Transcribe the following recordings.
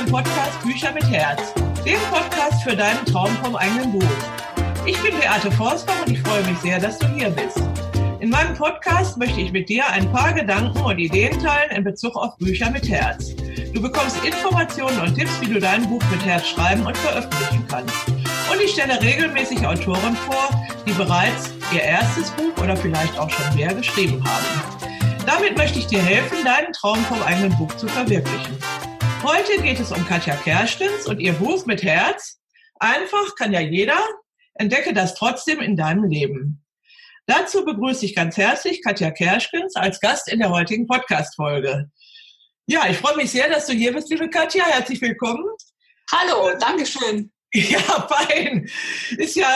beim Podcast Bücher mit Herz, dem Podcast für deinen Traum vom eigenen Buch. Ich bin Beate Forstbach und ich freue mich sehr, dass du hier bist. In meinem Podcast möchte ich mit dir ein paar Gedanken und Ideen teilen in Bezug auf Bücher mit Herz. Du bekommst Informationen und Tipps, wie du dein Buch mit Herz schreiben und veröffentlichen kannst. Und ich stelle regelmäßig Autoren vor, die bereits ihr erstes Buch oder vielleicht auch schon mehr geschrieben haben. Damit möchte ich dir helfen, deinen Traum vom eigenen Buch zu verwirklichen. Heute geht es um Katja Kerstens und ihr Buch mit Herz. Einfach kann ja jeder. Entdecke das trotzdem in deinem Leben. Dazu begrüße ich ganz herzlich Katja Kerschkens als Gast in der heutigen Podcast-Folge. Ja, ich freue mich sehr, dass du hier bist, liebe Katja. Herzlich willkommen. Hallo, danke schön. Ja, fein. Ist ja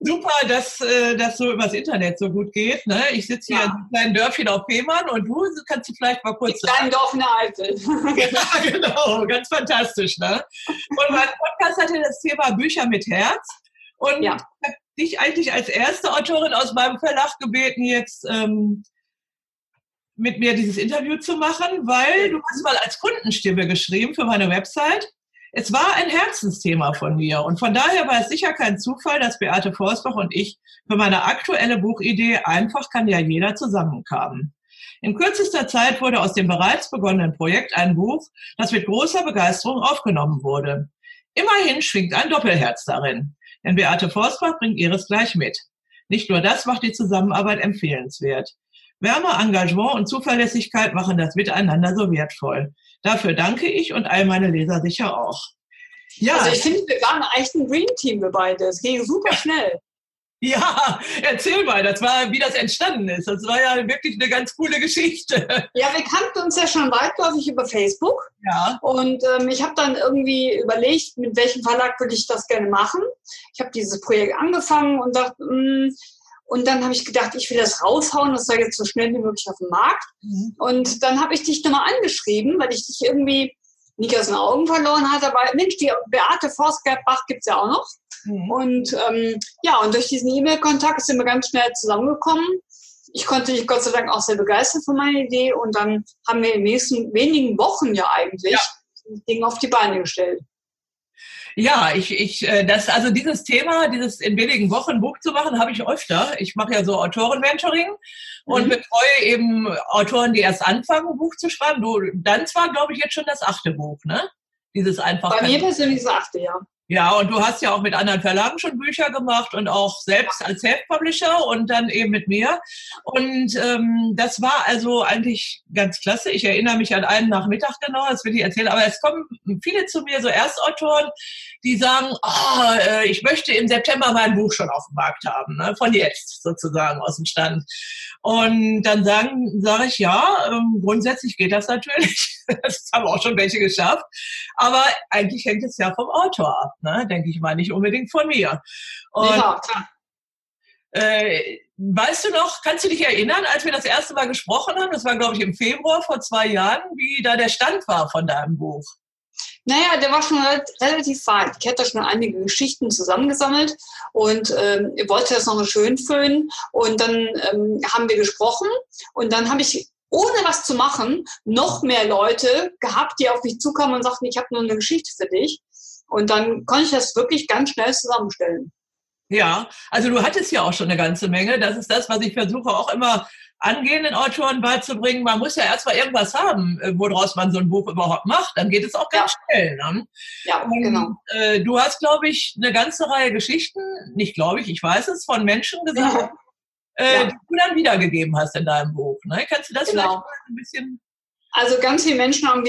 super, dass äh, das so übers Internet so gut geht. Ne? Ich sitze hier ja. in einem kleinen Dörfchen auf Fehmarn und du kannst du vielleicht mal kurz sagen. Kleinen Dorf in der Eifel. ja, genau, ganz fantastisch. Ne? Und mein Podcast hatte das Thema Bücher mit Herz. Und ja. ich habe dich eigentlich als erste Autorin aus meinem Verlag gebeten, jetzt ähm, mit mir dieses Interview zu machen, weil du hast mal als Kundenstimme geschrieben für meine Website. Es war ein Herzensthema von mir und von daher war es sicher kein Zufall, dass Beate Forsbach und ich für meine aktuelle Buchidee Einfach kann ja jeder zusammenkamen. In kürzester Zeit wurde aus dem bereits begonnenen Projekt ein Buch, das mit großer Begeisterung aufgenommen wurde. Immerhin schwingt ein Doppelherz darin. Denn Beate Forsbach bringt ihres gleich mit. Nicht nur das macht die Zusammenarbeit empfehlenswert. Wärme, Engagement und Zuverlässigkeit machen das Miteinander so wertvoll. Dafür danke ich und all meine Leser sicher auch. Ja. Also ich finde, wir waren echt ein Green Team, wir beide. Es ging super schnell. Ja, erzähl mal, das war, wie das entstanden ist. Das war ja wirklich eine ganz coole Geschichte. Ja, wir kannten uns ja schon weitläufig über Facebook. Ja. Und ähm, ich habe dann irgendwie überlegt, mit welchem Verlag würde ich das gerne machen. Ich habe dieses Projekt angefangen und dachte, mh, mm, und dann habe ich gedacht, ich will das raushauen, das soll jetzt so schnell wie möglich auf den Markt. Mhm. Und dann habe ich dich nochmal angeschrieben, weil ich dich irgendwie nicht aus den Augen verloren hatte. Aber Mensch, die Beate Forstgerbach gibt es ja auch noch. Mhm. Und ähm, ja, und durch diesen E-Mail-Kontakt sind wir ganz schnell zusammengekommen. Ich konnte dich Gott sei Dank auch sehr begeistern von meiner Idee und dann haben wir in den nächsten wenigen Wochen ja eigentlich ja. das Ding auf die Beine gestellt. Ja, ich, ich, äh, das, also dieses Thema, dieses in wenigen Wochen Buch zu machen, habe ich öfter. Ich mache ja so Autoren-Mentoring und mhm. betreue eben Autoren, die erst anfangen, ein Buch zu schreiben. Du, dann zwar, glaube ich, jetzt schon das achte Buch, ne? Dieses einfach. Bei mir persönlich das achte, ja. Ja, und du hast ja auch mit anderen Verlagen schon Bücher gemacht und auch selbst als Self-Publisher und dann eben mit mir. Und ähm, das war also eigentlich ganz klasse. Ich erinnere mich an einen Nachmittag genau, das will ich erzählen. Aber es kommen viele zu mir, so Erstautoren, die sagen, oh, ich möchte im September mein Buch schon auf dem Markt haben, ne? von jetzt sozusagen aus dem Stand. Und dann sagen, sage ich, ja, ähm, grundsätzlich geht das natürlich. Das haben auch schon welche geschafft. Aber eigentlich hängt es ja vom Autor ab, ne? denke ich mal, nicht unbedingt von mir. Und, ja, klar. Äh, weißt du noch, kannst du dich erinnern, als wir das erste Mal gesprochen haben, das war, glaube ich, im Februar vor zwei Jahren, wie da der Stand war von deinem Buch? Naja, der war schon relativ weit. Ich hatte schon einige Geschichten zusammengesammelt und ähm, wollte das nochmal schön füllen. Und dann ähm, haben wir gesprochen und dann habe ich ohne was zu machen, noch mehr Leute gehabt, die auf mich zukamen und sagten, ich habe nur eine Geschichte für dich. Und dann konnte ich das wirklich ganz schnell zusammenstellen. Ja, also du hattest ja auch schon eine ganze Menge. Das ist das, was ich versuche auch immer angehenden Autoren beizubringen, man muss ja erstmal irgendwas haben, äh, woraus man so ein Buch überhaupt macht. Dann geht es auch ganz ja. schnell. Ne? Ja, Und, genau. Äh, du hast, glaube ich, eine ganze Reihe Geschichten, nicht glaube ich, ich weiß es, von Menschen gesagt, ja. Äh, ja. die du dann wiedergegeben hast in deinem Buch. Ne? Kannst du das genau. vielleicht mal ein bisschen... Also ganz viele Menschen haben,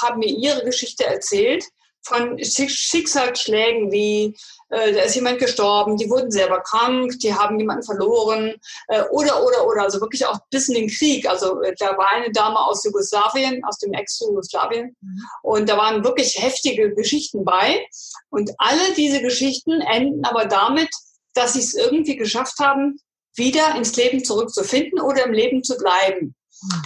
haben mir ihre Geschichte erzählt von Schicksalsschlägen wie äh, da ist jemand gestorben, die wurden selber krank, die haben jemanden verloren äh, oder, oder, oder, also wirklich auch bis in den Krieg. Also äh, da war eine Dame aus Jugoslawien, aus dem Ex-Jugoslawien mhm. und da waren wirklich heftige Geschichten bei und alle diese Geschichten enden aber damit, dass sie es irgendwie geschafft haben, wieder ins Leben zurückzufinden oder im Leben zu bleiben.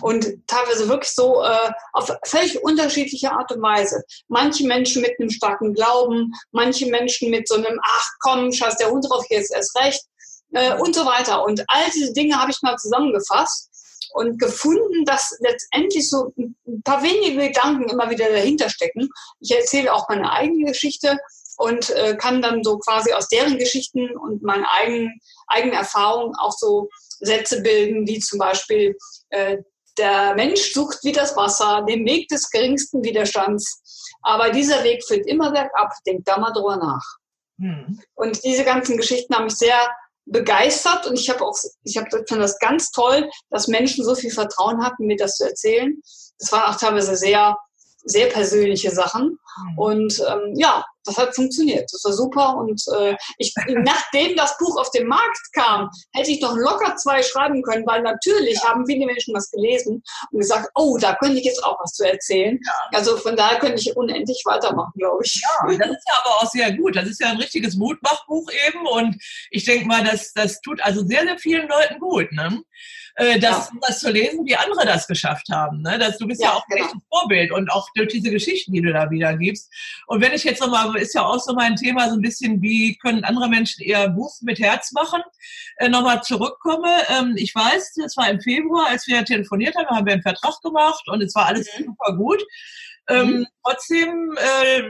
Und teilweise wirklich so äh, auf völlig unterschiedliche Art und Weise. Manche Menschen mit einem starken Glauben, manche Menschen mit so einem, ach komm, scheiß der Hund drauf, hier ist erst recht äh, und so weiter. Und all diese Dinge habe ich mal zusammengefasst. und gefunden, dass letztendlich so ein paar wenige Gedanken immer wieder dahinter stecken. Ich erzähle auch meine eigene Geschichte und äh, kann dann so quasi aus deren Geschichten und meinen eigenen, eigenen Erfahrungen auch so Sätze bilden, wie zum Beispiel, der Mensch sucht wie das Wasser, den Weg des geringsten Widerstands. Aber dieser Weg führt immer bergab. Denkt da mal drüber nach. Hm. Und diese ganzen Geschichten haben mich sehr begeistert und ich habe auch, ich habe fand das ganz toll, dass Menschen so viel Vertrauen hatten, mir das zu erzählen. Das waren auch teilweise sehr sehr persönliche Sachen. Mhm. Und ähm, ja, das hat funktioniert. Das war super. Und äh, ich, nachdem das Buch auf den Markt kam, hätte ich doch locker zwei schreiben können, weil natürlich ja. haben viele Menschen was gelesen und gesagt, oh, da könnte ich jetzt auch was zu erzählen. Ja. Also von daher könnte ich unendlich weitermachen, glaube ich. Ja, das ist ja aber auch sehr gut. Das ist ja ein richtiges Mutmachbuch eben. Und ich denke mal, das, das tut also sehr, sehr vielen Leuten gut. Ne? Äh, das, ja. das zu lesen, wie andere das geschafft haben. Ne? Das, du bist ja, ja auch genau. ein Vorbild und auch durch diese Geschichten, die du da wieder gibst. Und wenn ich jetzt nochmal, ist ja auch so mein Thema, so ein bisschen, wie können andere Menschen ihr Buch mit Herz machen, äh, nochmal zurückkomme. Ähm, ich weiß, das war im Februar, als wir telefoniert haben, haben wir einen Vertrag gemacht und es war alles mhm. super gut. Ähm, mhm. trotzdem äh,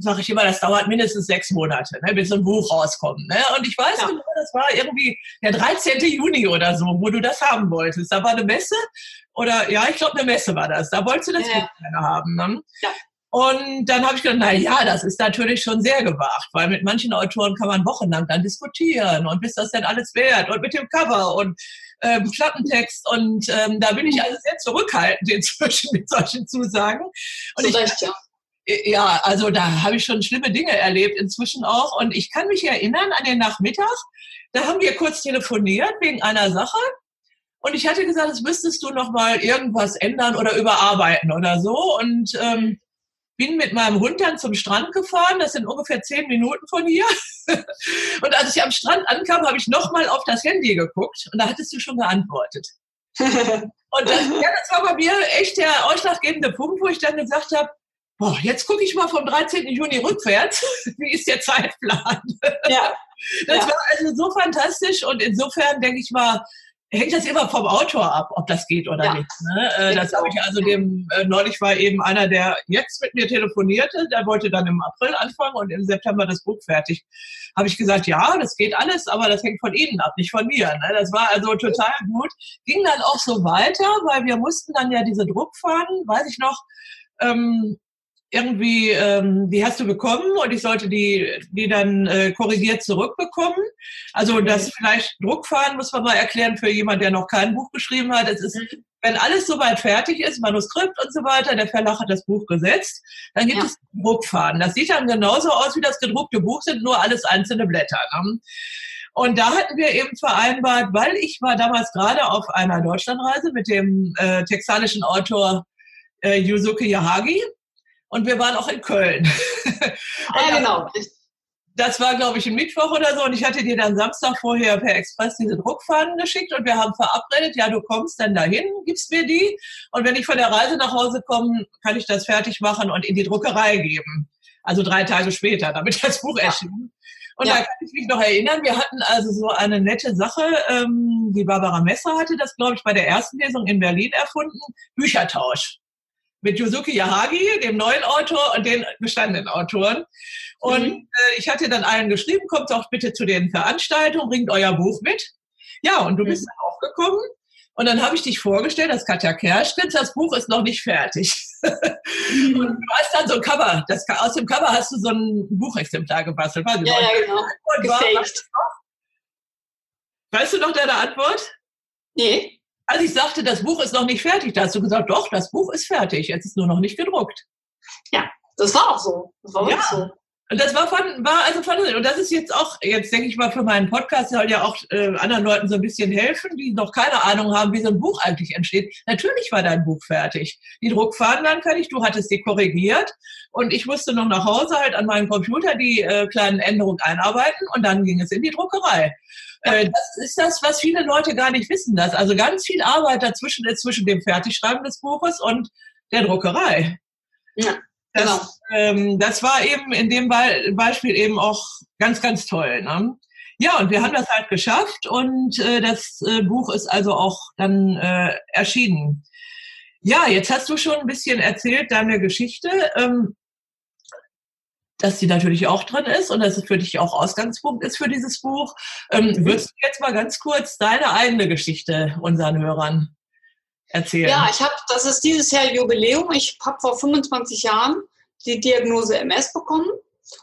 sage ich immer, das dauert mindestens sechs Monate, ne, bis so ein Buch rauskommt. Ne? Und ich weiß ja. genau, das war irgendwie der 13. Juni oder so, wo du das haben wolltest. Da war eine Messe oder ja, ich glaube eine Messe war das. Da wolltest du das ja. Buch gerne haben. Ne? Ja. Und dann habe ich gedacht, na ja, das ist natürlich schon sehr gewagt, weil mit manchen Autoren kann man wochenlang dann diskutieren und bis das denn alles wert und mit dem Cover und äh, Plattentext und ähm, da bin ich also sehr zurückhaltend inzwischen mit solchen Zusagen. Und ich, Recht, ja. Äh, ja, also da habe ich schon schlimme Dinge erlebt inzwischen auch und ich kann mich erinnern an den Nachmittag, da haben wir kurz telefoniert wegen einer Sache und ich hatte gesagt, das müsstest du noch mal irgendwas ändern oder überarbeiten oder so und ähm, bin mit meinem Hund dann zum Strand gefahren. Das sind ungefähr zehn Minuten von hier. Und als ich am Strand ankam, habe ich nochmal auf das Handy geguckt und da hattest du schon geantwortet. Und das, ja, das war bei mir echt der ausschlaggebende Punkt, wo ich dann gesagt habe, boah, jetzt gucke ich mal vom 13. Juni rückwärts. Wie ist der Zeitplan? Ja. Das ja. war also so fantastisch und insofern denke ich mal, hängt das immer vom Autor ab, ob das geht oder ja. nicht. Ne? Äh, das habe ich also dem, äh, neulich war eben einer, der jetzt mit mir telefonierte, der wollte dann im April anfangen und im September das Buch fertig. Habe ich gesagt, ja, das geht alles, aber das hängt von Ihnen ab, nicht von mir. Ne? Das war also total gut. Ging dann auch so weiter, weil wir mussten dann ja diese Druckfahnen, weiß ich noch, ähm, irgendwie, ähm, die hast du bekommen und ich sollte die, die dann äh, korrigiert zurückbekommen. Also das vielleicht Druckfahren muss man mal erklären für jemand, der noch kein Buch geschrieben hat. Es ist, mhm. wenn alles soweit fertig ist, Manuskript und so weiter, der Verlag hat das Buch gesetzt, dann gibt ja. es Druckfahren. Das sieht dann genauso aus wie das gedruckte Buch, sind nur alles einzelne Blätter. Ne? Und da hatten wir eben vereinbart, weil ich war damals gerade auf einer Deutschlandreise mit dem äh, texanischen Autor äh, Yusuke Yahagi und wir waren auch in Köln. ja, genau. Das war, glaube ich, ein Mittwoch oder so und ich hatte dir dann Samstag vorher per Express diese Druckfahnen geschickt und wir haben verabredet, ja, du kommst dann dahin, gibst mir die und wenn ich von der Reise nach Hause komme, kann ich das fertig machen und in die Druckerei geben. Also drei Tage später, damit das Buch erschien. Und ja. da kann ich mich noch erinnern, wir hatten also so eine nette Sache, ähm, die Barbara Messer hatte das, glaube ich, bei der ersten Lesung in Berlin erfunden, Büchertausch mit Yuzuki Yahagi, dem neuen Autor und den bestandenen Autoren. Und mhm. äh, ich hatte dann allen geschrieben, kommt doch bitte zu den Veranstaltungen, bringt euer Buch mit. Ja, und du mhm. bist auch gekommen. Und dann habe ich dich vorgestellt, das Katja Kerschkens, das Buch ist noch nicht fertig. Mhm. Und du hast dann so ein Cover, das, aus dem Cover hast du so ein Buchexemplar gebastelt. ja, ja, genau. War, weißt du noch deine Antwort? Nee. Als ich sagte, das Buch ist noch nicht fertig, da hast du gesagt, doch, das Buch ist fertig, jetzt ist nur noch nicht gedruckt. Ja, das war auch so. Das war ja. so. Und das war von, war also von, und das ist jetzt auch, jetzt denke ich mal, für meinen Podcast soll ja auch äh, anderen Leuten so ein bisschen helfen, die noch keine Ahnung haben, wie so ein Buch eigentlich entsteht. Natürlich war dein Buch fertig. Die Druckfahnen waren fertig, du hattest die korrigiert und ich musste noch nach Hause halt an meinem Computer die äh, kleinen Änderungen einarbeiten und dann ging es in die Druckerei. Äh, das ist das, was viele Leute gar nicht wissen, dass also ganz viel Arbeit dazwischen ist zwischen dem Fertigschreiben des Buches und der Druckerei. Ja. Das, genau. ähm, das war eben in dem Be Beispiel eben auch ganz, ganz toll. Ne? Ja, und wir haben das halt geschafft und äh, das äh, Buch ist also auch dann äh, erschienen. Ja, jetzt hast du schon ein bisschen erzählt deine Geschichte, ähm, dass die natürlich auch drin ist und dass es für dich auch Ausgangspunkt ist für dieses Buch. Ähm, mhm. würdest du jetzt mal ganz kurz deine eigene Geschichte unseren Hörern erzählen? Ja, ich habe, das ist dieses Jahr Jubiläum. Ich habe vor 25 Jahren die Diagnose MS bekommen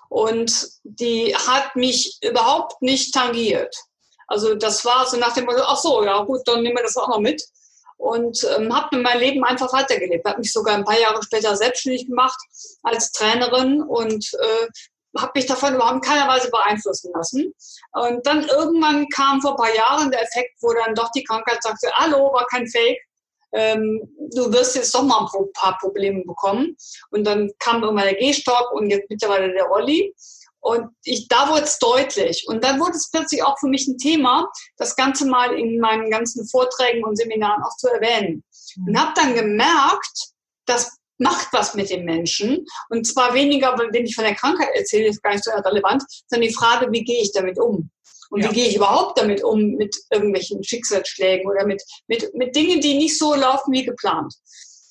und die hat mich überhaupt nicht tangiert. Also das war so nach dem Motto, ach so, ja gut, dann nehmen wir das auch noch mit. Und ähm, habe mein Leben einfach weitergelebt. Habe mich sogar ein paar Jahre später selbstständig gemacht als Trainerin und äh, habe mich davon überhaupt in keiner Weise beeinflussen lassen. Und dann irgendwann kam vor ein paar Jahren der Effekt, wo dann doch die Krankheit sagte, hallo, war kein Fake, ähm, du wirst jetzt doch mal ein paar Probleme bekommen. Und dann kam irgendwann der Gehstock und jetzt mittlerweile der Olli. Und ich, da wurde es deutlich. Und dann wurde es plötzlich auch für mich ein Thema, das Ganze mal in meinen ganzen Vorträgen und Seminaren auch zu erwähnen. Und habe dann gemerkt, das macht was mit den Menschen. Und zwar weniger, wenn ich von der Krankheit erzähle, ist gar nicht so relevant, sondern die Frage, wie gehe ich damit um? Und ja. wie gehe ich überhaupt damit um, mit irgendwelchen Schicksalsschlägen oder mit, mit, mit Dingen, die nicht so laufen wie geplant.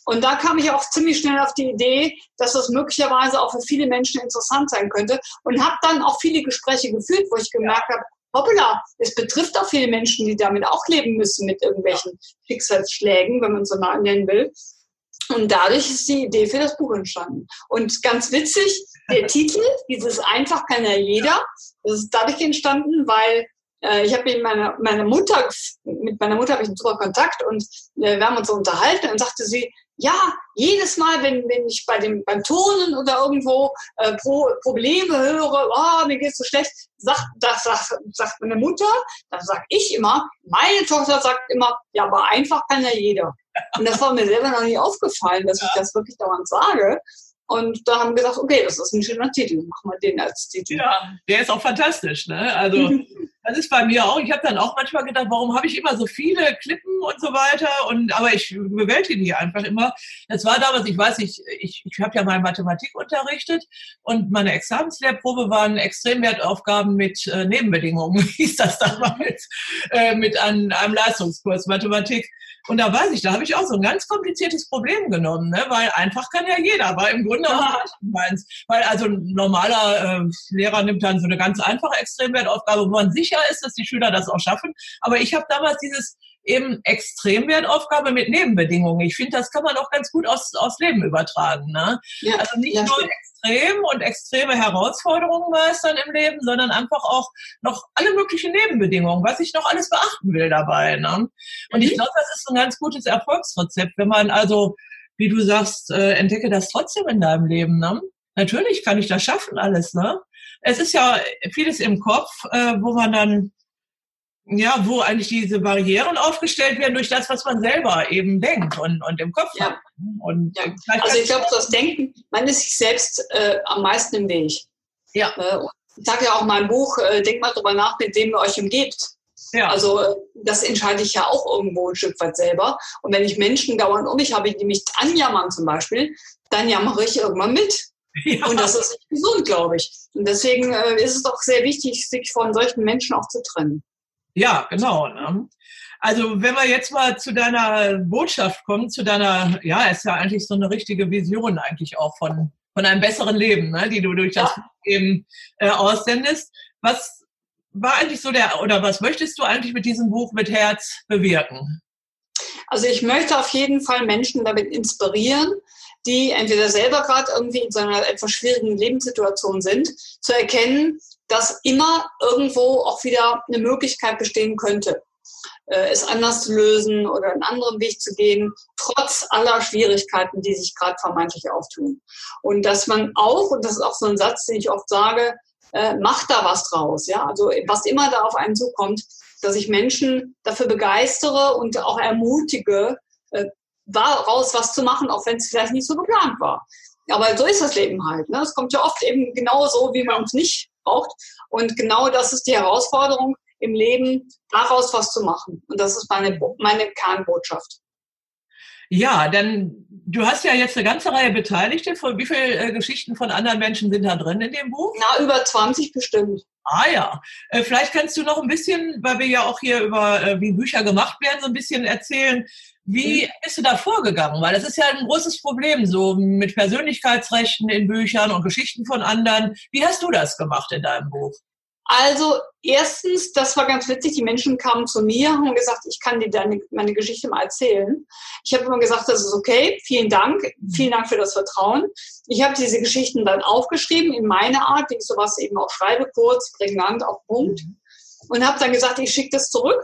Und da kam ich auch ziemlich schnell auf die Idee, dass das möglicherweise auch für viele Menschen interessant sein könnte und habe dann auch viele Gespräche geführt, wo ich gemerkt habe, hoppala, es betrifft auch viele Menschen, die damit auch leben müssen mit irgendwelchen Schicksalsschlägen, wenn man so nennen will. Und dadurch ist die Idee für das Buch entstanden. Und ganz witzig, der Titel, dieses einfach kann ja jeder, das ist dadurch entstanden, weil äh, ich habe mit meiner, meiner Mutter, mit meiner Mutter habe ich einen super Kontakt und äh, wir haben uns so unterhalten und sagte sie, ja, jedes Mal, wenn, wenn ich bei dem, beim Turnen oder irgendwo äh, Pro, Probleme höre, oh, mir geht's so schlecht, sagt, das sagt, sagt meine Mutter, dann sag ich immer, meine Tochter sagt immer, ja, aber einfach kann ja jeder. Und das war mir selber noch nie aufgefallen, dass ich das wirklich dauernd sage. Und da haben wir gesagt, okay, das ist ein schöner Titel, machen wir den als Titel. Ja, der ist auch fantastisch. Ne? Also das ist bei mir auch. Ich habe dann auch manchmal gedacht, warum habe ich immer so viele Klippen und so weiter? Und aber ich bewältige die einfach immer. Das war damals, ich weiß nicht, ich, ich habe ja mal Mathematik unterrichtet und meine Examenslehrprobe waren Extremwertaufgaben mit äh, Nebenbedingungen, hieß das damals, äh, mit einem, einem Leistungskurs Mathematik. Und da weiß ich, da habe ich auch so ein ganz kompliziertes Problem genommen, ne? weil einfach kann ja jeder, aber im Grunde auch meins. Weil also ein normaler äh, Lehrer nimmt dann so eine ganz einfache Extremwertaufgabe, wo man sicher ist, dass die Schüler das auch schaffen. Aber ich habe damals dieses eben Extremwertaufgabe mit Nebenbedingungen. Ich finde, das kann man auch ganz gut aus, aus Leben übertragen. Ne? Ja, also nicht ja, nur extrem und extreme Herausforderungen meistern im Leben, sondern einfach auch noch alle möglichen Nebenbedingungen, was ich noch alles beachten will dabei. Ne? Und mhm. ich glaube, das ist ein ganz gutes Erfolgsrezept, wenn man also, wie du sagst, äh, entdecke das trotzdem in deinem Leben. Ne? Natürlich kann ich das schaffen alles. Ne? Es ist ja vieles im Kopf, äh, wo man dann ja, wo eigentlich diese Barrieren aufgestellt werden durch das, was man selber eben denkt und, und im Kopf ja. hat. Und ja. Also ich glaube, das Denken, man ist sich selbst äh, am meisten im Weg. Ja. Äh, ich sage ja auch in meinem Buch, äh, denkt mal drüber nach, mit wem ihr euch umgebt. Ja. Also das entscheide ich ja auch irgendwo ein Stück weit selber. Und wenn ich Menschen dauernd um mich habe, die mich anjammern zum Beispiel, dann jammere ich irgendwann mit. Ja. Und das ist nicht gesund, glaube ich. Und deswegen äh, ist es doch sehr wichtig, sich von solchen Menschen auch zu trennen. Ja, genau. Ne? Also wenn wir jetzt mal zu deiner Botschaft kommen, zu deiner, ja, ist ja eigentlich so eine richtige Vision eigentlich auch von, von einem besseren Leben, ne, die du durch das ja. eben äh, aussendest. Was war eigentlich so der, oder was möchtest du eigentlich mit diesem Buch mit Herz bewirken? Also ich möchte auf jeden Fall Menschen damit inspirieren, die entweder selber gerade irgendwie in so einer etwas schwierigen Lebenssituation sind, zu erkennen, dass immer irgendwo auch wieder eine Möglichkeit bestehen könnte, äh, es anders zu lösen oder einen anderen Weg zu gehen, trotz aller Schwierigkeiten, die sich gerade vermeintlich auftun. Und dass man auch, und das ist auch so ein Satz, den ich oft sage, äh, macht da was draus. Ja? Also was immer da auf einen zukommt, dass ich Menschen dafür begeistere und auch ermutige, äh, daraus was zu machen, auch wenn es vielleicht nicht so geplant war. Aber so ist das Leben halt. Ne? Es kommt ja oft eben genau so, wie man es nicht braucht. Und genau das ist die Herausforderung im Leben, daraus was zu machen. Und das ist meine, meine Kernbotschaft. Ja, denn du hast ja jetzt eine ganze Reihe Beteiligte. Von wie viele äh, Geschichten von anderen Menschen sind da drin in dem Buch? Na, über 20 bestimmt. Ah ja, äh, vielleicht kannst du noch ein bisschen, weil wir ja auch hier über äh, wie Bücher gemacht werden, so ein bisschen erzählen. Wie mhm. bist du da vorgegangen? Weil das ist ja ein großes Problem, so mit Persönlichkeitsrechten in Büchern und Geschichten von anderen. Wie hast du das gemacht in deinem Buch? Also erstens, das war ganz witzig, die Menschen kamen zu mir und haben gesagt, ich kann dir deine, meine Geschichte mal erzählen. Ich habe immer gesagt, das ist okay, vielen Dank, vielen Dank für das Vertrauen. Ich habe diese Geschichten dann aufgeschrieben in meiner Art, wie ich sowas eben auch schreibe, kurz, prägnant, auf Punkt. Mhm. Und habe dann gesagt, ich schicke das zurück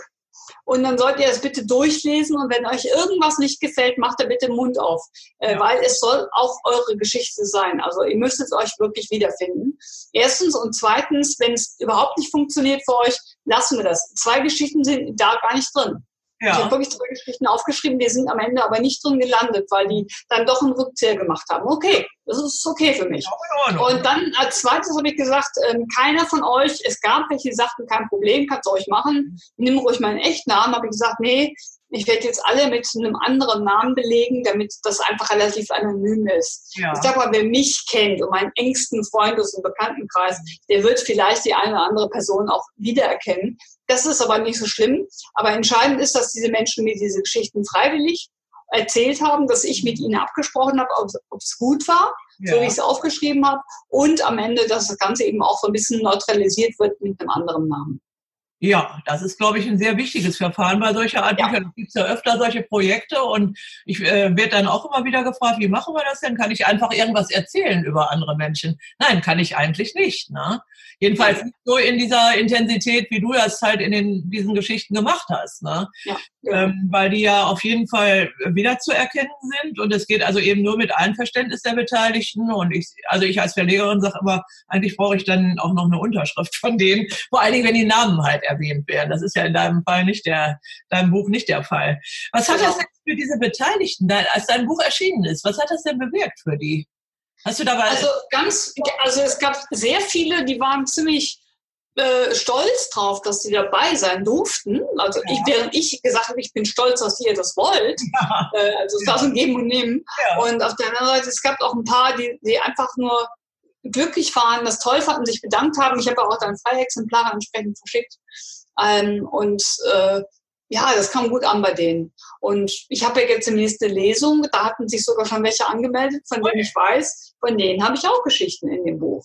und dann sollt ihr es bitte durchlesen und wenn euch irgendwas nicht gefällt, macht ihr bitte den Mund auf, äh, weil es soll auch eure Geschichte sein. Also ihr müsst es euch wirklich wiederfinden. Erstens und zweitens, wenn es überhaupt nicht funktioniert für euch, lassen wir das. Zwei Geschichten sind da gar nicht drin. Ja. Ich habe wirklich zwei Geschichten aufgeschrieben, die sind am Ende aber nicht drin gelandet, weil die dann doch einen Rückzieher gemacht haben. Okay, das ist okay für mich. Und dann als zweites habe ich gesagt, ähm, keiner von euch, es gab welche, die sagten, kein Problem, kannst du euch machen, nimm ruhig meinen Echtnamen. Habe ich gesagt, nee, ich werde jetzt alle mit einem anderen Namen belegen, damit das einfach relativ anonym ist. Ja. Ich sag mal, wer mich kennt und meinen engsten Freundes- und Bekanntenkreis, der wird vielleicht die eine oder andere Person auch wiedererkennen. Das ist aber nicht so schlimm. Aber entscheidend ist, dass diese Menschen mir diese Geschichten freiwillig erzählt haben, dass ich mit ihnen abgesprochen habe, ob es gut war, ja. so wie ich es aufgeschrieben habe, und am Ende, dass das Ganze eben auch so ein bisschen neutralisiert wird mit einem anderen Namen. Ja, das ist, glaube ich, ein sehr wichtiges Verfahren bei solcher Art ja. Büchern. Es gibt ja öfter solche Projekte und ich äh, werde dann auch immer wieder gefragt, wie machen wir das denn? Kann ich einfach irgendwas erzählen über andere Menschen? Nein, kann ich eigentlich nicht. Ne? Jedenfalls nicht so in dieser Intensität, wie du das halt in den, diesen Geschichten gemacht hast. Ne? Ja, ja. Ähm, weil die ja auf jeden Fall wiederzuerkennen sind und es geht also eben nur mit Einverständnis der Beteiligten. Und ich, also ich als Verlegerin sage immer, eigentlich brauche ich dann auch noch eine Unterschrift von denen, vor allen Dingen, wenn die Namen halt erwähnt werden. Das ist ja in deinem Fall nicht der, deinem Buch nicht der Fall. Was hat genau. das denn für diese Beteiligten, als dein Buch erschienen ist? Was hat das denn bewirkt für die? Hast du dabei? Also ganz, also es gab sehr viele, die waren ziemlich äh, stolz drauf, dass sie dabei sein durften. Also ja. ich, während ich gesagt habe, ich bin stolz, dass ihr das wollt. Ja. Äh, also es war so ein Geben und Nehmen. Ja. Und auf der anderen Seite, es gab auch ein paar, die, die einfach nur glücklich waren, das toll fanden, sich bedankt haben. Ich habe auch dann Freiexemplare entsprechend verschickt. Ähm, und äh, ja, das kam gut an bei denen. Und ich habe ja jetzt die nächste Lesung, da hatten sich sogar schon welche angemeldet, von denen ich weiß, von denen habe ich auch Geschichten in dem Buch.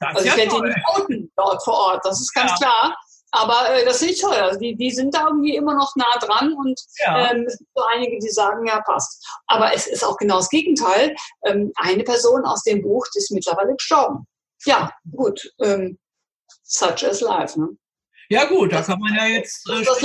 Das also ich werde die nicht outen dort vor Ort, das ist ganz ja. klar. Aber äh, das ist toll. Also die, die sind da irgendwie immer noch nah dran und ja. ähm, es gibt so einige, die sagen, ja, passt. Aber es ist auch genau das Gegenteil. Ähm, eine Person aus dem Buch, ist mittlerweile gestorben. Ja, gut. Ähm, such as life. Ne? Ja gut, da kann man ja jetzt äh, das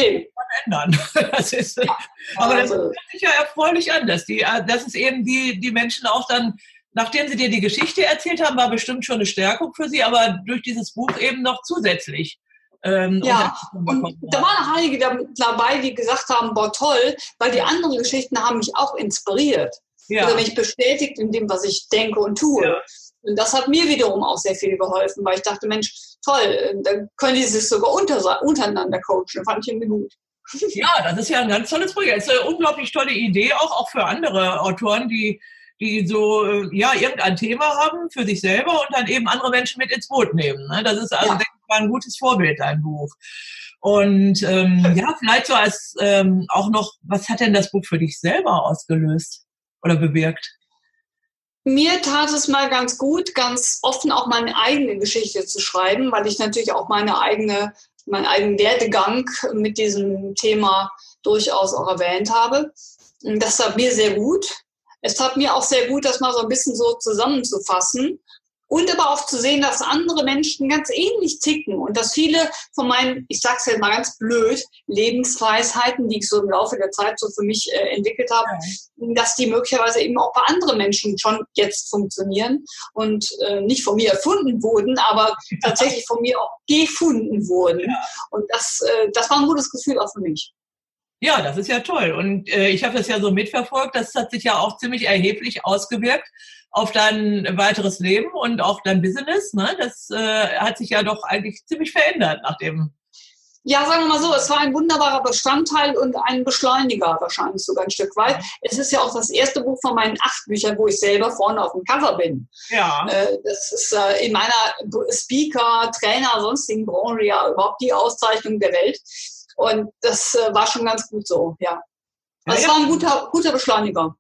ändern. Das ist, ja. Aber das also hört sich ja erfreulich an, dass, die, äh, dass es eben die, die Menschen auch dann, nachdem sie dir die Geschichte erzählt haben, war bestimmt schon eine Stärkung für sie, aber durch dieses Buch eben noch zusätzlich. Ähm, ja, und da waren auch einige dabei, die gesagt haben, boah toll, weil die anderen Geschichten haben mich auch inspiriert. Ja. Oder mich bestätigt in dem, was ich denke und tue. Ja. Und das hat mir wiederum auch sehr viel geholfen, weil ich dachte, Mensch, toll, dann können die sich sogar unter, untereinander coachen. Fand ich irgendwie gut. Ja, das ist ja ein ganz tolles Projekt. Das ist eine unglaublich tolle Idee, auch, auch für andere Autoren, die, die so, äh, ja, irgendein Thema haben für sich selber und dann eben andere Menschen mit ins Boot nehmen. Ne? Das ist also, ja. denke ich mal, ein gutes Vorbild, dein Buch. Und ähm, ja, vielleicht so als ähm, auch noch, was hat denn das Buch für dich selber ausgelöst oder bewirkt? Mir tat es mal ganz gut, ganz offen auch meine eigene Geschichte zu schreiben, weil ich natürlich auch meine eigene, meinen eigenen Werdegang mit diesem Thema durchaus auch erwähnt habe. Das tat mir sehr gut. Es tat mir auch sehr gut, das mal so ein bisschen so zusammenzufassen und aber auch zu sehen, dass andere Menschen ganz ähnlich ticken und dass viele von meinen, ich sage es jetzt mal ganz blöd, Lebensweisheiten, die ich so im Laufe der Zeit so für mich äh, entwickelt habe, ja. dass die möglicherweise eben auch bei anderen Menschen schon jetzt funktionieren und äh, nicht von mir erfunden wurden, aber tatsächlich von mir auch gefunden wurden. Ja. Und das, äh, das war ein gutes Gefühl auch für mich. Ja, das ist ja toll. Und äh, ich habe das ja so mitverfolgt. Das hat sich ja auch ziemlich erheblich ausgewirkt auf dein weiteres Leben und auch dein Business. Ne? Das äh, hat sich ja doch eigentlich ziemlich verändert nach dem Ja, sagen wir mal so, es war ein wunderbarer Bestandteil und ein Beschleuniger wahrscheinlich sogar ein Stück weit. Es ist ja auch das erste Buch von meinen acht Büchern, wo ich selber vorne auf dem Cover bin. Ja. Äh, das ist äh, in meiner Speaker, Trainer, sonstigen Branche ja überhaupt die Auszeichnung der Welt. Und das äh, war schon ganz gut so, ja. Also ja, es war ein guter, guter Beschleuniger.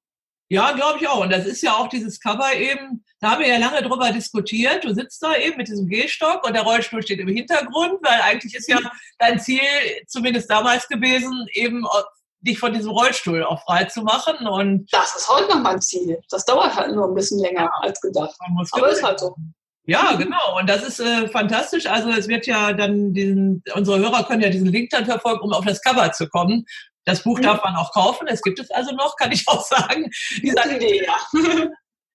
Ja, glaube ich auch. Und das ist ja auch dieses Cover eben, da haben wir ja lange drüber diskutiert. Du sitzt da eben mit diesem Gehstock und der Rollstuhl steht im Hintergrund, weil eigentlich ist ja dein Ziel, zumindest damals gewesen, eben dich von diesem Rollstuhl auch frei zu machen. Und das ist heute noch mein Ziel. Das dauert halt nur ein bisschen länger als gedacht. Aber ist halt so. Ja, genau. Und das ist äh, fantastisch. Also es wird ja dann diesen, unsere Hörer können ja diesen Link dann verfolgen, um auf das Cover zu kommen. Das Buch mhm. darf man auch kaufen. Es gibt es also noch, kann ich auch sagen. Dieser Idee, ja.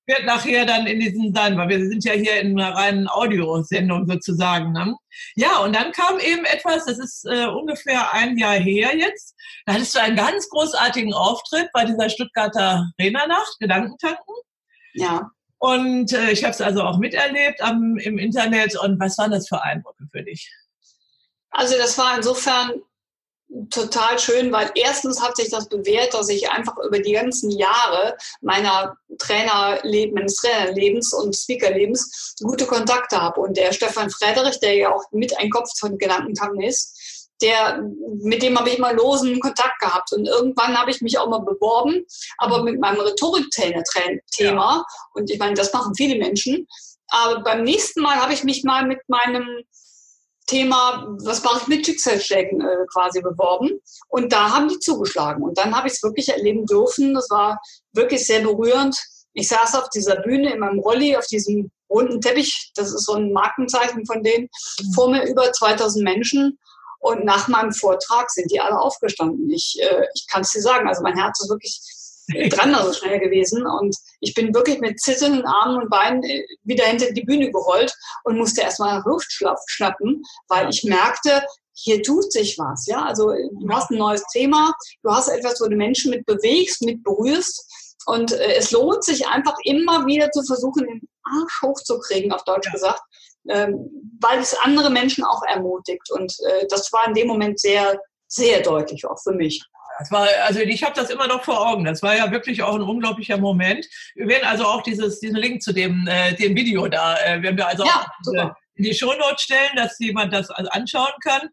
wird nachher dann in diesem sein, weil wir sind ja hier in einer reinen Audiosendung sozusagen. Ne? Ja, und dann kam eben etwas, das ist äh, ungefähr ein Jahr her jetzt. Da hattest du einen ganz großartigen Auftritt bei dieser Stuttgarter Rennernacht, Gedankentanken. Ja. Und äh, ich habe es also auch miterlebt am, im Internet. Und was waren das für Eindrücke für dich? Also das war insofern total schön, weil erstens hat sich das bewährt, dass ich einfach über die ganzen Jahre meiner Trainerleben, meines Trainerlebens und Speakerlebens gute Kontakte habe. Und der Stefan Frederich, der ja auch mit ein Kopf von Gedankentanken ist, der, mit dem habe ich immer losen Kontakt gehabt. Und irgendwann habe ich mich auch mal beworben, aber mit meinem Rhetoriktrainer-Thema. Ja. Und ich meine, das machen viele Menschen. Aber beim nächsten Mal habe ich mich mal mit meinem Thema, was mache ich mit Schicksalsschlägen äh, quasi beworben. Und da haben die zugeschlagen. Und dann habe ich es wirklich erleben dürfen. Das war wirklich sehr berührend. Ich saß auf dieser Bühne in meinem Rolli, auf diesem runden Teppich. Das ist so ein Markenzeichen von denen. Mhm. Vor mir über 2000 Menschen. Und nach meinem Vortrag sind die alle aufgestanden. Ich, äh, ich kann es dir sagen. Also mein Herz ist wirklich dran so schnell gewesen. Und ich bin wirklich mit zitternden Armen und Beinen äh, wieder hinter die Bühne gerollt und musste erstmal nach Luft schnappen, weil ich merkte, hier tut sich was. Ja, also du hast ein neues Thema, du hast etwas, wo du Menschen mit bewegst, mit berührst. Und äh, es lohnt sich einfach immer wieder zu versuchen, den Arsch hochzukriegen, auf Deutsch gesagt, ähm, weil es andere Menschen auch ermutigt. Und äh, das war in dem Moment sehr, sehr deutlich auch für mich. Das war, also ich habe das immer noch vor Augen. Das war ja wirklich auch ein unglaublicher Moment. Wir werden also auch dieses, diesen Link zu dem, äh, dem Video da, äh, werden wir also ja, auch diese, in die Shownotes stellen, dass jemand das anschauen kann.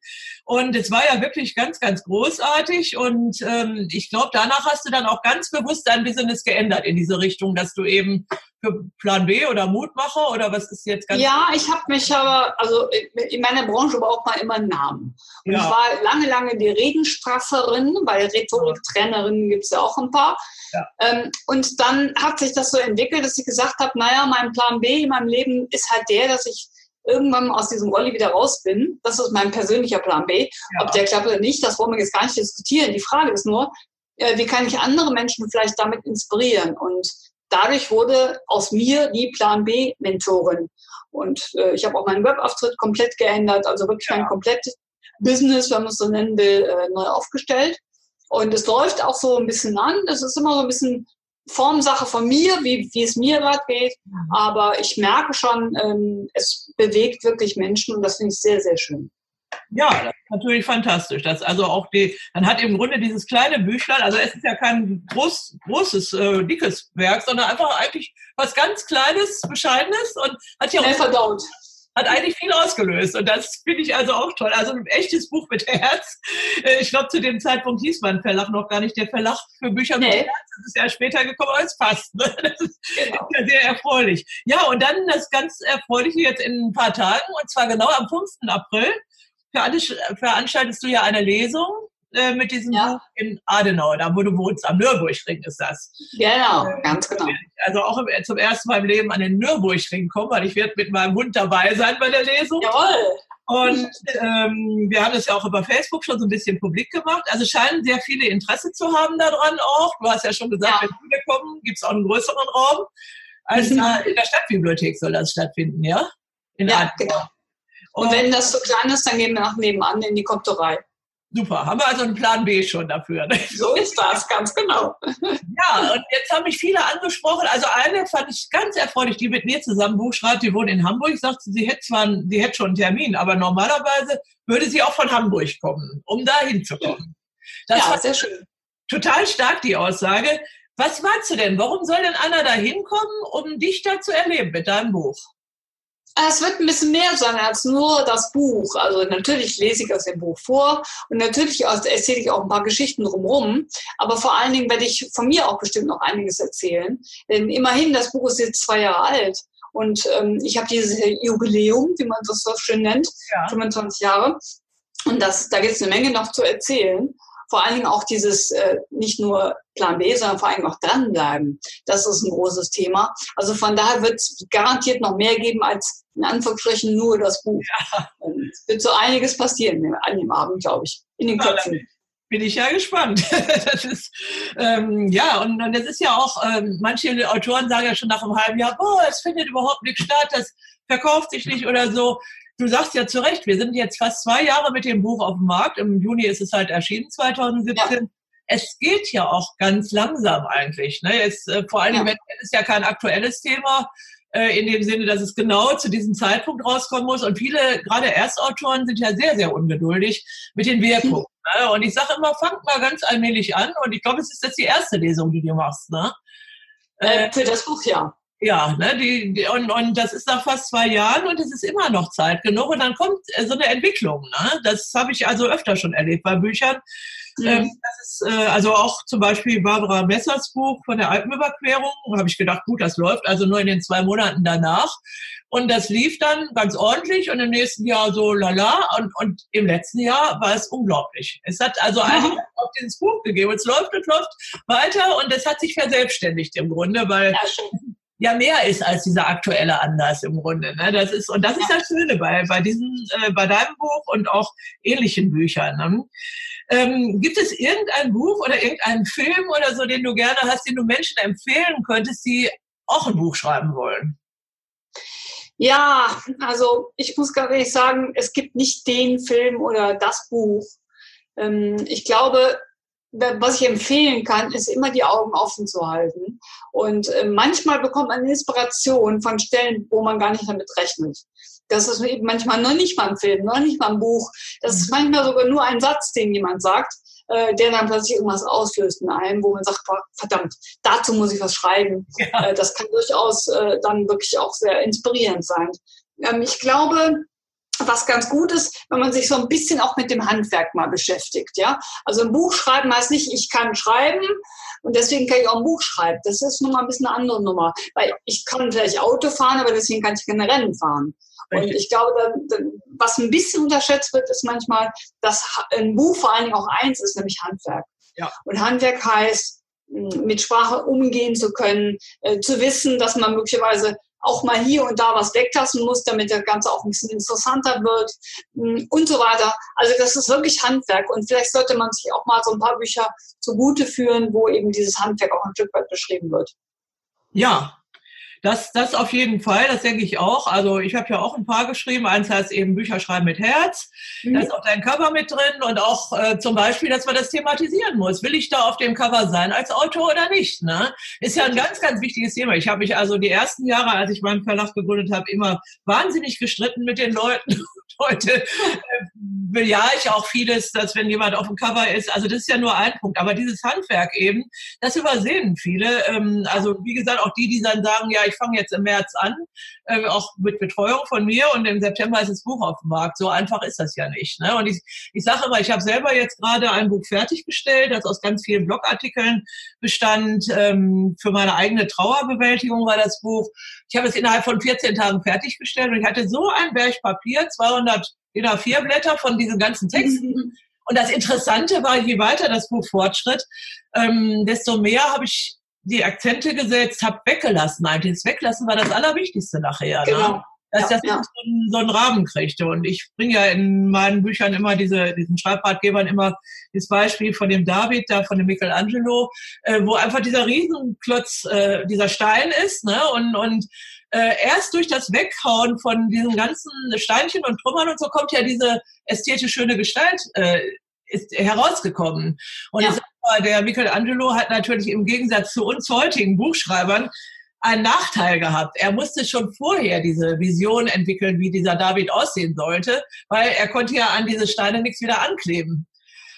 Und es war ja wirklich ganz, ganz großartig. Und ähm, ich glaube, danach hast du dann auch ganz bewusst dein Business geändert in diese Richtung, dass du eben für Plan B oder Mutmacher oder was ist jetzt ganz? Ja, ich habe mich aber, also in meiner Branche braucht man immer einen Namen. Und ja. ich war lange, lange die Redenstrasserin, weil Rhetoriktrainerinnen gibt es ja auch ein paar. Ja. Ähm, und dann hat sich das so entwickelt, dass ich gesagt habe, naja, mein Plan B in meinem Leben ist halt der, dass ich irgendwann aus diesem Rolli wieder raus bin. Das ist mein persönlicher Plan B. Ja. Ob der klappt oder nicht, das wollen wir jetzt gar nicht diskutieren. Die Frage ist nur, äh, wie kann ich andere Menschen vielleicht damit inspirieren? Und dadurch wurde aus mir die Plan B-Mentorin. Und äh, ich habe auch meinen Webauftritt komplett geändert, also wirklich ja. mein komplettes Business, wenn man es so nennen will, äh, neu aufgestellt. Und es läuft auch so ein bisschen an. Es ist immer so ein bisschen Formsache von mir, wie, wie es mir gerade geht. Mhm. Aber ich merke schon, ähm, es bewegt wirklich Menschen und das finde ich sehr, sehr schön. Ja, das ist natürlich fantastisch. Das also auch die, dann hat im Grunde dieses kleine Büchlein, also es ist ja kein groß, großes, äh, dickes Werk, sondern einfach eigentlich was ganz Kleines, Bescheidenes und hat ja auch verdaut hat eigentlich viel ausgelöst. Und das finde ich also auch toll. Also ein echtes Buch mit Herz. Äh, ich glaube, zu dem Zeitpunkt hieß mein Verlag noch gar nicht der Verlag für Bücher nee. mit Herz. Das ist ja später gekommen, aber es passt. Ne? Das ist, genau. ja sehr erfreulich. Ja, und dann das ganz Erfreuliche jetzt in ein paar Tagen, und zwar genau am 5. April, veranstaltest du ja eine Lesung äh, mit diesem ja. Buch in Adenau, da wo du wohnst, am Nürburgring ist das. Genau, äh, ganz genau. Also auch im, zum ersten Mal im Leben an den Nürburgring kommen, weil ich werde mit meinem Hund dabei sein bei der Lesung. Jawohl. Und ähm, wir haben das ja auch über Facebook schon so ein bisschen publik gemacht. Also scheinen sehr viele Interesse zu haben daran auch. Du hast ja schon gesagt, ja. wenn viele kommen, gibt es auch einen größeren Raum. Also mhm. in der Stadtbibliothek soll das stattfinden, ja? In ja, Adenau. genau. Und, Und wenn das so klein ist, dann gehen wir nach nebenan in die Kopterei. Super, haben wir also einen Plan B schon dafür. Ne? So ist das, ganz genau. Ja, und jetzt haben mich viele angesprochen. Also eine fand ich ganz erfreulich, die mit mir zusammen Buch schreibt, die wohnt in Hamburg, sagt sie, hätte zwar, einen, sie hätte schon einen Termin, aber normalerweise würde sie auch von Hamburg kommen, um da hinzukommen. Das ja, war sehr schön. Total stark, die Aussage. Was meinst du denn? Warum soll denn Anna da hinkommen, um dich da zu erleben mit deinem Buch? Es wird ein bisschen mehr sein als nur das Buch. Also natürlich lese ich aus dem Buch vor und natürlich erzähle ich auch ein paar Geschichten drumherum. Aber vor allen Dingen werde ich von mir auch bestimmt noch einiges erzählen. Denn immerhin, das Buch ist jetzt zwei Jahre alt. Und ähm, ich habe dieses Jubiläum, wie man das so schön nennt, ja. 25 Jahre. Und das, da gibt es eine Menge noch zu erzählen vor allen Dingen auch dieses äh, nicht nur Plan B, sondern vor allem auch dranbleiben. Das ist ein großes Thema. Also von daher wird es garantiert noch mehr geben als in Anführungsstrichen nur das Buch. Ja. Es wird so einiges passieren an dem Abend, glaube ich, in den Köpfen. bin ich ja gespannt. das ist, ähm, ja, und, und das ist ja auch, ähm, manche Autoren sagen ja schon nach einem halben Jahr, boah, es findet überhaupt nichts statt, das verkauft sich nicht oder so du sagst ja zu Recht, wir sind jetzt fast zwei Jahre mit dem Buch auf dem Markt. Im Juni ist es halt erschienen, 2017. Ja. Es geht ja auch ganz langsam eigentlich. Ne? Es, äh, vor allem, ja. ist ja kein aktuelles Thema äh, in dem Sinne, dass es genau zu diesem Zeitpunkt rauskommen muss. Und viele, gerade Erstautoren, sind ja sehr, sehr ungeduldig mit den Wirkungen. Mhm. Ne? Und ich sage immer, fangt mal ganz allmählich an. Und ich glaube, es ist jetzt die erste Lesung, die du machst. Ne? Äh, für das Buch, ja. Ja, ne, die, die, und, und das ist nach fast zwei Jahren und es ist immer noch Zeit genug und dann kommt äh, so eine Entwicklung. Ne? Das habe ich also öfter schon erlebt bei Büchern. Mhm. Ähm, das ist äh, also auch zum Beispiel Barbara Messers Buch von der Alpenüberquerung. habe ich gedacht, gut, das läuft also nur in den zwei Monaten danach. Und das lief dann ganz ordentlich und im nächsten Jahr so lala. Und, und im letzten Jahr war es unglaublich. Es hat also mhm. eigentlich auf dieses Buch gegeben. Es läuft und läuft weiter und es hat sich verselbstständigt im Grunde, weil ja, ja mehr ist als dieser aktuelle Anlass im Grunde. Ne? Das ist, und das ist das Schöne bei, bei diesem, äh, bei deinem Buch und auch ähnlichen Büchern. Ne? Ähm, gibt es irgendein Buch oder irgendeinen Film oder so, den du gerne hast, den du Menschen empfehlen könntest, die auch ein Buch schreiben wollen? Ja, also ich muss ganz ehrlich sagen, es gibt nicht den Film oder das Buch. Ähm, ich glaube, was ich empfehlen kann, ist immer die Augen offen zu halten. Und äh, manchmal bekommt man Inspiration von Stellen, wo man gar nicht damit rechnet. Das ist manchmal noch nicht mal ein Film, noch nicht mal ein Buch. Das ist manchmal sogar nur ein Satz, den jemand sagt, äh, der dann plötzlich irgendwas auslöst in einem, wo man sagt, verdammt, dazu muss ich was schreiben. Ja. Äh, das kann durchaus dann wirklich auch sehr inspirierend sein. Ähm, ich glaube, was ganz gut ist, wenn man sich so ein bisschen auch mit dem Handwerk mal beschäftigt. Ja? Also ein Buch schreiben heißt nicht, ich kann schreiben und deswegen kann ich auch ein Buch schreiben. Das ist nun mal ein bisschen eine andere Nummer. Weil ich kann vielleicht Auto fahren, aber deswegen kann ich keine Rennen fahren. Und ich glaube, was ein bisschen unterschätzt wird, ist manchmal, dass ein Buch vor allen Dingen auch eins ist, nämlich Handwerk. Ja. Und Handwerk heißt, mit Sprache umgehen zu können, äh, zu wissen, dass man möglicherweise auch mal hier und da was weglassen muss, damit das Ganze auch ein bisschen interessanter wird mm, und so weiter. Also das ist wirklich Handwerk und vielleicht sollte man sich auch mal so ein paar Bücher zugute führen, wo eben dieses Handwerk auch ein Stück weit beschrieben wird. Ja, das, das auf jeden Fall, das denke ich auch. Also ich habe ja auch ein paar geschrieben. Eins heißt eben Bücher schreiben mit Herz. Mhm. Da ist auch dein Cover mit drin und auch äh, zum Beispiel, dass man das thematisieren muss. Will ich da auf dem Cover sein als Autor oder nicht? Ne? Ist ja ein ganz, ganz wichtiges Thema. Ich habe mich also die ersten Jahre, als ich meinen Verlag gegründet habe, immer wahnsinnig gestritten mit den Leuten. Heute äh, bejahe ich auch vieles, dass wenn jemand auf dem Cover ist, also das ist ja nur ein Punkt, aber dieses Handwerk eben, das übersehen viele. Ähm, also wie gesagt, auch die, die dann sagen, ja, ich fange jetzt im März an, äh, auch mit Betreuung von mir und im September ist das Buch auf dem Markt. So einfach ist das ja nicht. Ne? Und ich, ich sage immer, ich habe selber jetzt gerade ein Buch fertiggestellt, das aus ganz vielen Blogartikeln bestand. Ähm, für meine eigene Trauerbewältigung war das Buch. Ich habe es innerhalb von 14 Tagen fertiggestellt und ich hatte so ein Berg Papier, 200 DIN A4 Blätter von diesen ganzen Texten. Mhm. Und das Interessante war, je weiter das Buch fortschritt, ähm, desto mehr habe ich die Akzente gesetzt, habe weggelassen. Eigentlich das Weglassen war das Allerwichtigste nachher. Ne? Genau. Ne? Dass ja, das ja. So, einen, so einen Rahmen kriegte. Und ich bringe ja in meinen Büchern immer diese, diesen Schreibratgebern immer das Beispiel von dem David, da von dem Michelangelo, äh, wo einfach dieser Riesenklotz, äh, dieser Stein ist, ne? Und, und äh, erst durch das Weghauen von diesen ganzen Steinchen und Trümmern und so kommt ja diese ästhetisch schöne Gestalt äh, ist herausgekommen. Und ja. mal, der Michelangelo hat natürlich im Gegensatz zu uns heutigen Buchschreibern einen Nachteil gehabt. Er musste schon vorher diese Vision entwickeln, wie dieser David aussehen sollte, weil er konnte ja an diese Steine nichts wieder ankleben.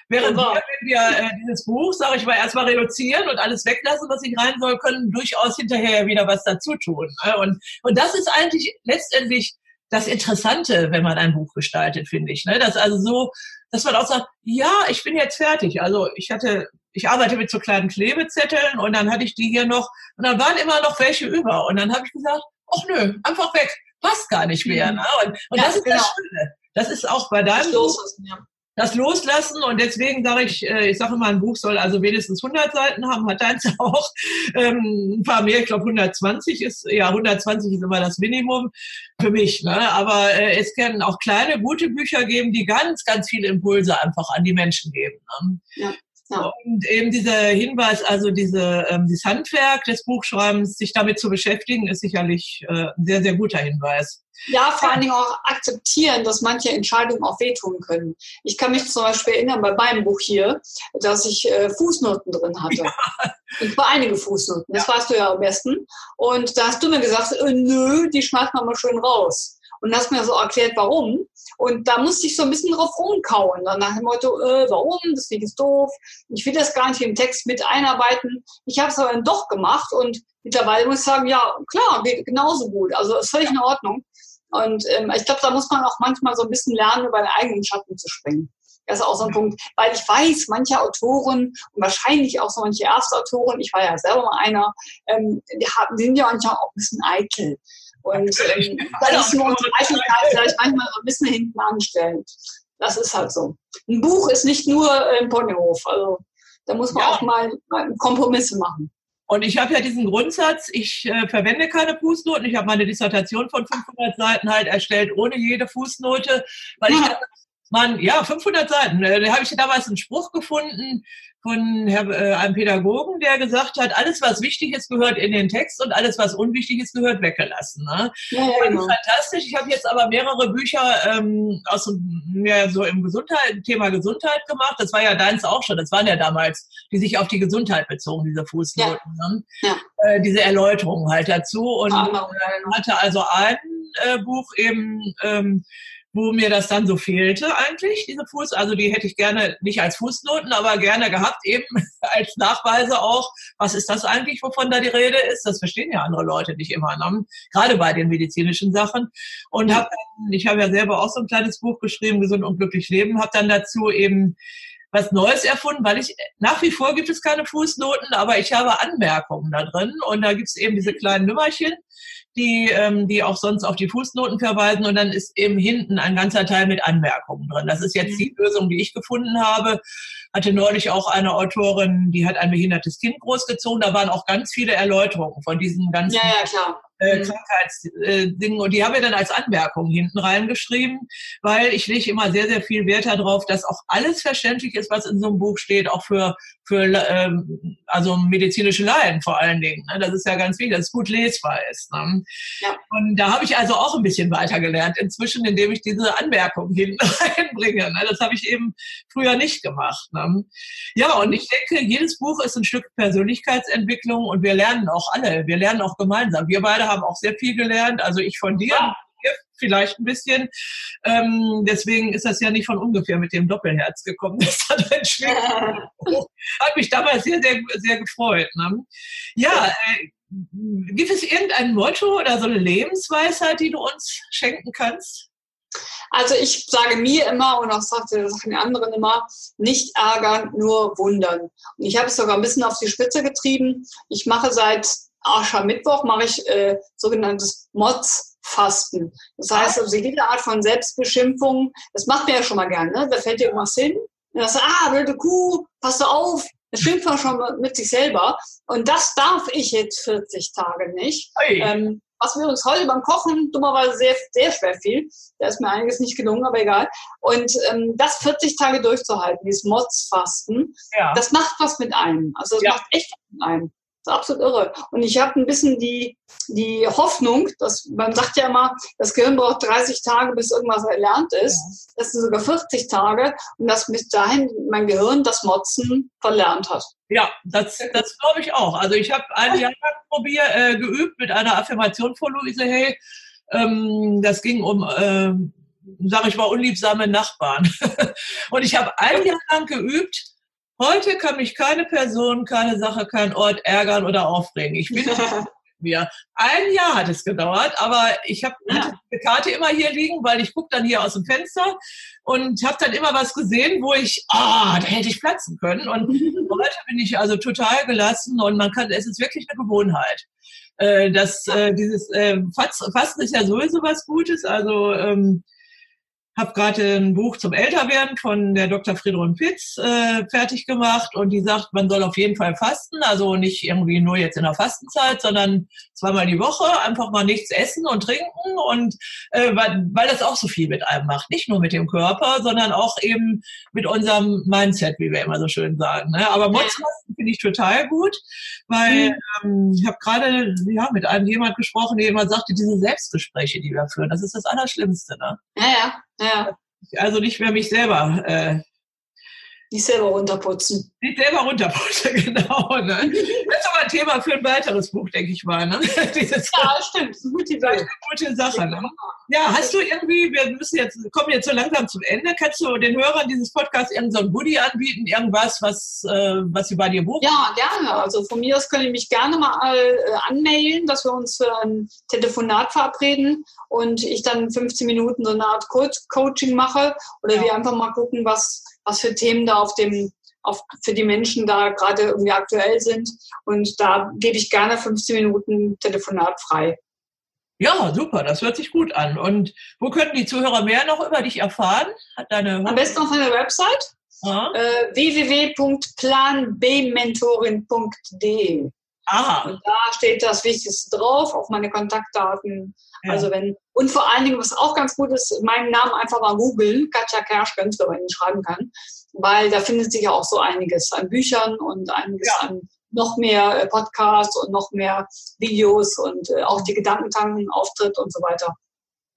Während wir, wenn wir äh, dieses Buch, sage ich mal, erstmal reduzieren und alles weglassen, was nicht rein soll, können durchaus hinterher wieder was dazu tun. Ne? Und, und das ist eigentlich letztendlich das Interessante, wenn man ein Buch gestaltet, finde ich. Ne? Dass also so, dass man auch sagt, ja, ich bin jetzt fertig. Also ich hatte, ich arbeite mit so kleinen Klebezetteln und dann hatte ich die hier noch und dann waren immer noch welche über. Und dann habe ich gesagt, ach nö, einfach weg, passt gar nicht mehr. Mhm. Ne? Und, und ja, das ist genau. das Schöne. Das ist auch bei deinem ja das loslassen und deswegen sage ich, äh, ich sage immer, ein Buch soll also wenigstens 100 Seiten haben, hat eins auch ähm, ein paar mehr, ich glaube 120 ist, ja 120 ist immer das Minimum für mich, ne? aber äh, es können auch kleine, gute Bücher geben, die ganz, ganz viele Impulse einfach an die Menschen geben. Ne? Ja. Ja. Und eben dieser Hinweis, also diese, ähm, dieses Handwerk des Buchschreibens, sich damit zu beschäftigen, ist sicherlich äh, ein sehr, sehr guter Hinweis. Ja, vor allen Dingen auch akzeptieren, dass manche Entscheidungen auch wehtun können. Ich kann mich zum Beispiel erinnern bei meinem Buch hier, dass ich äh, Fußnoten drin hatte. Ja. Und zwar einige Fußnoten, das ja. weißt du ja am besten. Und da hast du mir gesagt, äh, nö, die schmeißt man mal schön raus. Und hast mir so erklärt, warum. Und da musste ich so ein bisschen drauf rumkauen. Dann nach dem Motto, äh, warum? Das Weg ist doof. Ich will das gar nicht im Text mit einarbeiten. Ich habe es aber dann doch gemacht und mittlerweile muss ich sagen, ja, klar, geht genauso gut. Also ist völlig in Ordnung. Und ähm, ich glaube, da muss man auch manchmal so ein bisschen lernen, über den eigenen Schatten zu springen. Das ist auch so ein Punkt, weil ich weiß, manche Autoren und wahrscheinlich auch so manche Erstautoren, ich war ja selber mal einer, ähm, die sind ja manchmal auch ein bisschen eitel. Und ähm, da ist nur unsere Eitelkeit vielleicht manchmal so ein bisschen hinten angestellt. Das ist halt so. Ein Buch ist nicht nur ein Ponyhof. Also da muss man ja. auch mal, mal Kompromisse machen. Und ich habe ja diesen Grundsatz, ich äh, verwende keine Fußnoten. Ich habe meine Dissertation von 500 Seiten halt erstellt ohne jede Fußnote, weil ja. ich man, ja, 500 Seiten. Äh, da habe ich damals einen Spruch gefunden von äh, einem Pädagogen, der gesagt hat, alles, was wichtig ist, gehört in den Text und alles, was unwichtig ist, gehört weggelassen. Ne? Ja, genau. Fantastisch. Ich habe jetzt aber mehrere Bücher ähm, aus ja, so im Gesundheit, Thema Gesundheit gemacht. Das war ja deins auch schon. Das waren ja damals, die sich auf die Gesundheit bezogen, diese Fußnoten. Ja. Ne? Ja. Äh, diese Erläuterungen halt dazu. Und äh, hatte also ein äh, Buch eben ähm, wo mir das dann so fehlte eigentlich, diese Fuß, also die hätte ich gerne nicht als Fußnoten, aber gerne gehabt, eben als Nachweise auch, was ist das eigentlich, wovon da die Rede ist, das verstehen ja andere Leute nicht immer, ne? gerade bei den medizinischen Sachen. Und hab ich habe ja selber auch so ein kleines Buch geschrieben, Gesund und glücklich leben, habe dann dazu eben was Neues erfunden, weil ich nach wie vor gibt es keine Fußnoten, aber ich habe Anmerkungen da drin und da gibt es eben diese kleinen Nummerchen, die, ähm, die auch sonst auf die Fußnoten verweisen und dann ist eben hinten ein ganzer Teil mit Anmerkungen drin. Das ist jetzt mhm. die Lösung, die ich gefunden habe. Hatte neulich auch eine Autorin, die hat ein behindertes Kind großgezogen. Da waren auch ganz viele Erläuterungen von diesen ganzen ja, ja, klar äh. Krankheitsdingen. Und die habe ich dann als Anmerkung hinten reingeschrieben, weil ich lege immer sehr, sehr viel Wert darauf, dass auch alles verständlich ist, was in so einem Buch steht, auch für, für ähm, also medizinische Laien vor allen Dingen. Ne? Das ist ja ganz wichtig, dass es gut lesbar ist. Ne? Ja. Und da habe ich also auch ein bisschen weitergelernt inzwischen, indem ich diese Anmerkung hinten reinbringe. Ne? Das habe ich eben früher nicht gemacht. Ja, und ich denke, jedes Buch ist ein Stück Persönlichkeitsentwicklung und wir lernen auch alle. Wir lernen auch gemeinsam. Wir beide haben auch sehr viel gelernt. Also ich von dir, ja. vielleicht ein bisschen. Ähm, deswegen ist das ja nicht von ungefähr mit dem Doppelherz gekommen. Das hat, ein hat mich damals sehr, sehr, sehr gefreut. Ne? Ja, äh, gibt es irgendein Motto oder so eine Lebensweisheit, die du uns schenken kannst? Also ich sage mir immer und auch sagte sagen die anderen immer, nicht ärgern, nur wundern. Und ich habe es sogar ein bisschen auf die Spitze getrieben. Ich mache seit Aschermittwoch mache ich äh, sogenanntes Mods-Fasten. Das heißt also jede Art von Selbstbeschimpfung, das macht mir ja schon mal gerne. Ne? Da fällt dir irgendwas hin. Und du, ah, blöde Kuh, pass auf. Das schimpft man schon mit sich selber. Und das darf ich jetzt 40 Tage nicht. Ähm, was mir übrigens heute beim Kochen dummerweise sehr, sehr schwer fiel. Da ist mir einiges nicht gelungen, aber egal. Und ähm, das 40 Tage durchzuhalten, dieses Mods-Fasten, ja. das macht was mit einem. Also das ja. macht echt was mit einem. Das ist absolut irre. Und ich habe ein bisschen die, die Hoffnung, dass man sagt ja immer, das Gehirn braucht 30 Tage, bis irgendwas erlernt ist. Ja. Das sind sogar 40 Tage und dass bis dahin mein Gehirn das Motzen verlernt hat. Ja, das, das glaube ich auch. Also ich habe ein Jahr lang probiert, äh, geübt mit einer Affirmation von Luise Hay. Ähm, das ging um, äh, sage ich mal, unliebsame Nachbarn. und ich habe ein Jahr lang geübt, Heute kann mich keine Person, keine Sache, kein Ort ärgern oder aufregen. Ich bin mir. Ein Jahr hat es gedauert, aber ich habe ja. die Karte immer hier liegen, weil ich gucke dann hier aus dem Fenster und habe dann immer was gesehen, wo ich, ah, da hätte ich platzen können. Und heute bin ich also total gelassen und man kann, es ist wirklich eine Gewohnheit. Äh, das, äh, dieses äh, Fasten ist ja sowieso was Gutes. Also ähm, habe gerade ein Buch zum Älterwerden von der Dr. Friedrich Pitz äh, fertig gemacht und die sagt, man soll auf jeden Fall fasten, also nicht irgendwie nur jetzt in der Fastenzeit, sondern zweimal die Woche einfach mal nichts essen und trinken und äh, weil, weil das auch so viel mit einem macht, nicht nur mit dem Körper, sondern auch eben mit unserem Mindset, wie wir immer so schön sagen. Ne? Aber Motzfasten finde ich total gut, weil mhm. ähm, ich habe gerade ja mit einem jemand gesprochen, der immer sagte, diese Selbstgespräche, die wir führen, das ist das Allerschlimmste. Ne? Ja, ja. Ja. Also nicht mehr mich selber. Äh, nicht selber runterputzen. Nicht selber runterputzen, genau. Ne? Das ist aber ein Thema für ein weiteres Buch, denke ich mal. Ne? Dieses ja, stimmt. Das ist eine gute, eine gute Sache. Ne? Ja, hast du irgendwie, wir müssen jetzt, kommen jetzt so langsam zum Ende, kannst du den Hörern dieses Podcasts irgendein so Goodie anbieten, irgendwas, was, äh, was sie bei dir buchen? Ja, gerne. Also von mir aus können ich mich gerne mal äh, anmailen, dass wir uns für ein Telefonat verabreden und ich dann 15 Minuten so eine Art Co Coaching mache oder ja. wir einfach mal gucken, was was für Themen da auf dem, auf, für die Menschen da gerade irgendwie aktuell sind. Und da gebe ich gerne 15 Minuten Telefonat frei. Ja, super, das hört sich gut an. Und wo könnten die Zuhörer mehr noch über dich erfahren? Hat deine Am besten auf meiner Website äh, www.planbmentorin.de. Aha. Und da steht das Wichtigste drauf, auch meine Kontaktdaten. Ja. Also wenn, und vor allen Dingen, was auch ganz gut ist, meinen Namen einfach mal googeln, Katja Kerschkens, wenn man ihn schreiben kann, weil da findet sich ja auch so einiges an Büchern und einiges ja. an noch mehr äh, Podcasts und noch mehr Videos und äh, auch die Gedankentanken, Auftritt und so weiter.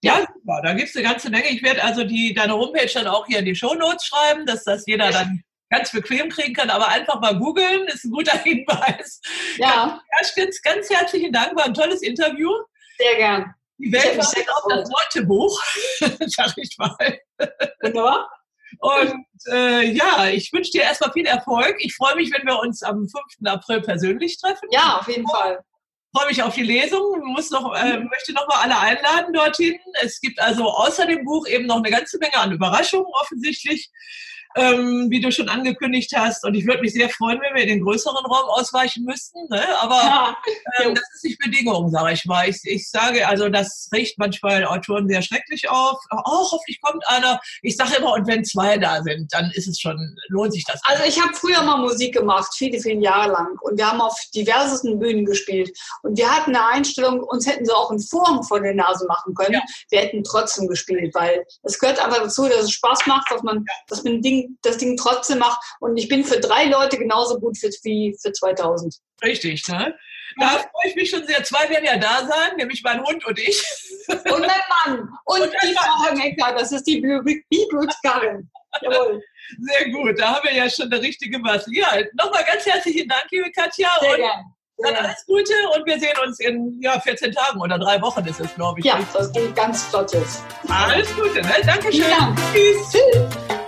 Ja, super. Da gibt es eine ganze Menge. Ich werde also die, deine Homepage dann auch hier in die Show Notes schreiben, dass das jeder dann ganz bequem kriegen kann, aber einfach mal googeln, ist ein guter Hinweis. Ja. Ganz, ganz herzlichen Dank, war ein tolles Interview. Sehr gern. Die Welt war auch das neunte Buch, sag ich mal. Wunderbar. Und äh, ja, ich wünsche dir erstmal viel Erfolg. Ich freue mich, wenn wir uns am 5. April persönlich treffen. Ja, auf jeden Fall. Ich freue mich auf die Lesung. Muss noch, äh, möchte noch mal alle einladen dorthin. Es gibt also außer dem Buch eben noch eine ganze Menge an Überraschungen offensichtlich ähm, wie du schon angekündigt hast. Und ich würde mich sehr freuen, wenn wir in den größeren Raum ausweichen müssten. Ne? Aber ja. ähm, das ist nicht Bedingung, sage ich mal. Ich, ich sage, also das riecht manchmal Autoren sehr schrecklich auf. Oh, hoffentlich kommt einer. Ich sage immer, und wenn zwei da sind, dann ist es schon, lohnt sich das. Also ich habe früher mal Musik gemacht, viele, viele Jahre lang. Und wir haben auf diversesten Bühnen gespielt. Und wir hatten eine Einstellung, uns hätten sie auch einen Vorhang vor der Nase machen können. Ja. Wir hätten trotzdem gespielt, weil es gehört einfach dazu, dass es Spaß macht, dass man, dass man Ding das Ding trotzdem mache. Und ich bin für drei Leute genauso gut für, wie für 2000. Richtig, ne? Da freue ich mich schon sehr. Zwei werden ja da sein, nämlich mein Hund und ich. Und mein Mann. Und, und die Frau Hecker, das ist die Blutskarrin. Jawohl. Sehr gut, da haben wir ja schon eine richtige Masse. Ja, nochmal ganz herzlichen Dank, liebe Katja. Sehr gerne. Dann alles Gute und wir sehen uns in ja, 14 Tagen oder drei Wochen ist es, glaube ich. Ja, das geht ganz flott jetzt. Alles Gute, ne? Dankeschön. Tschüss. Tschüss.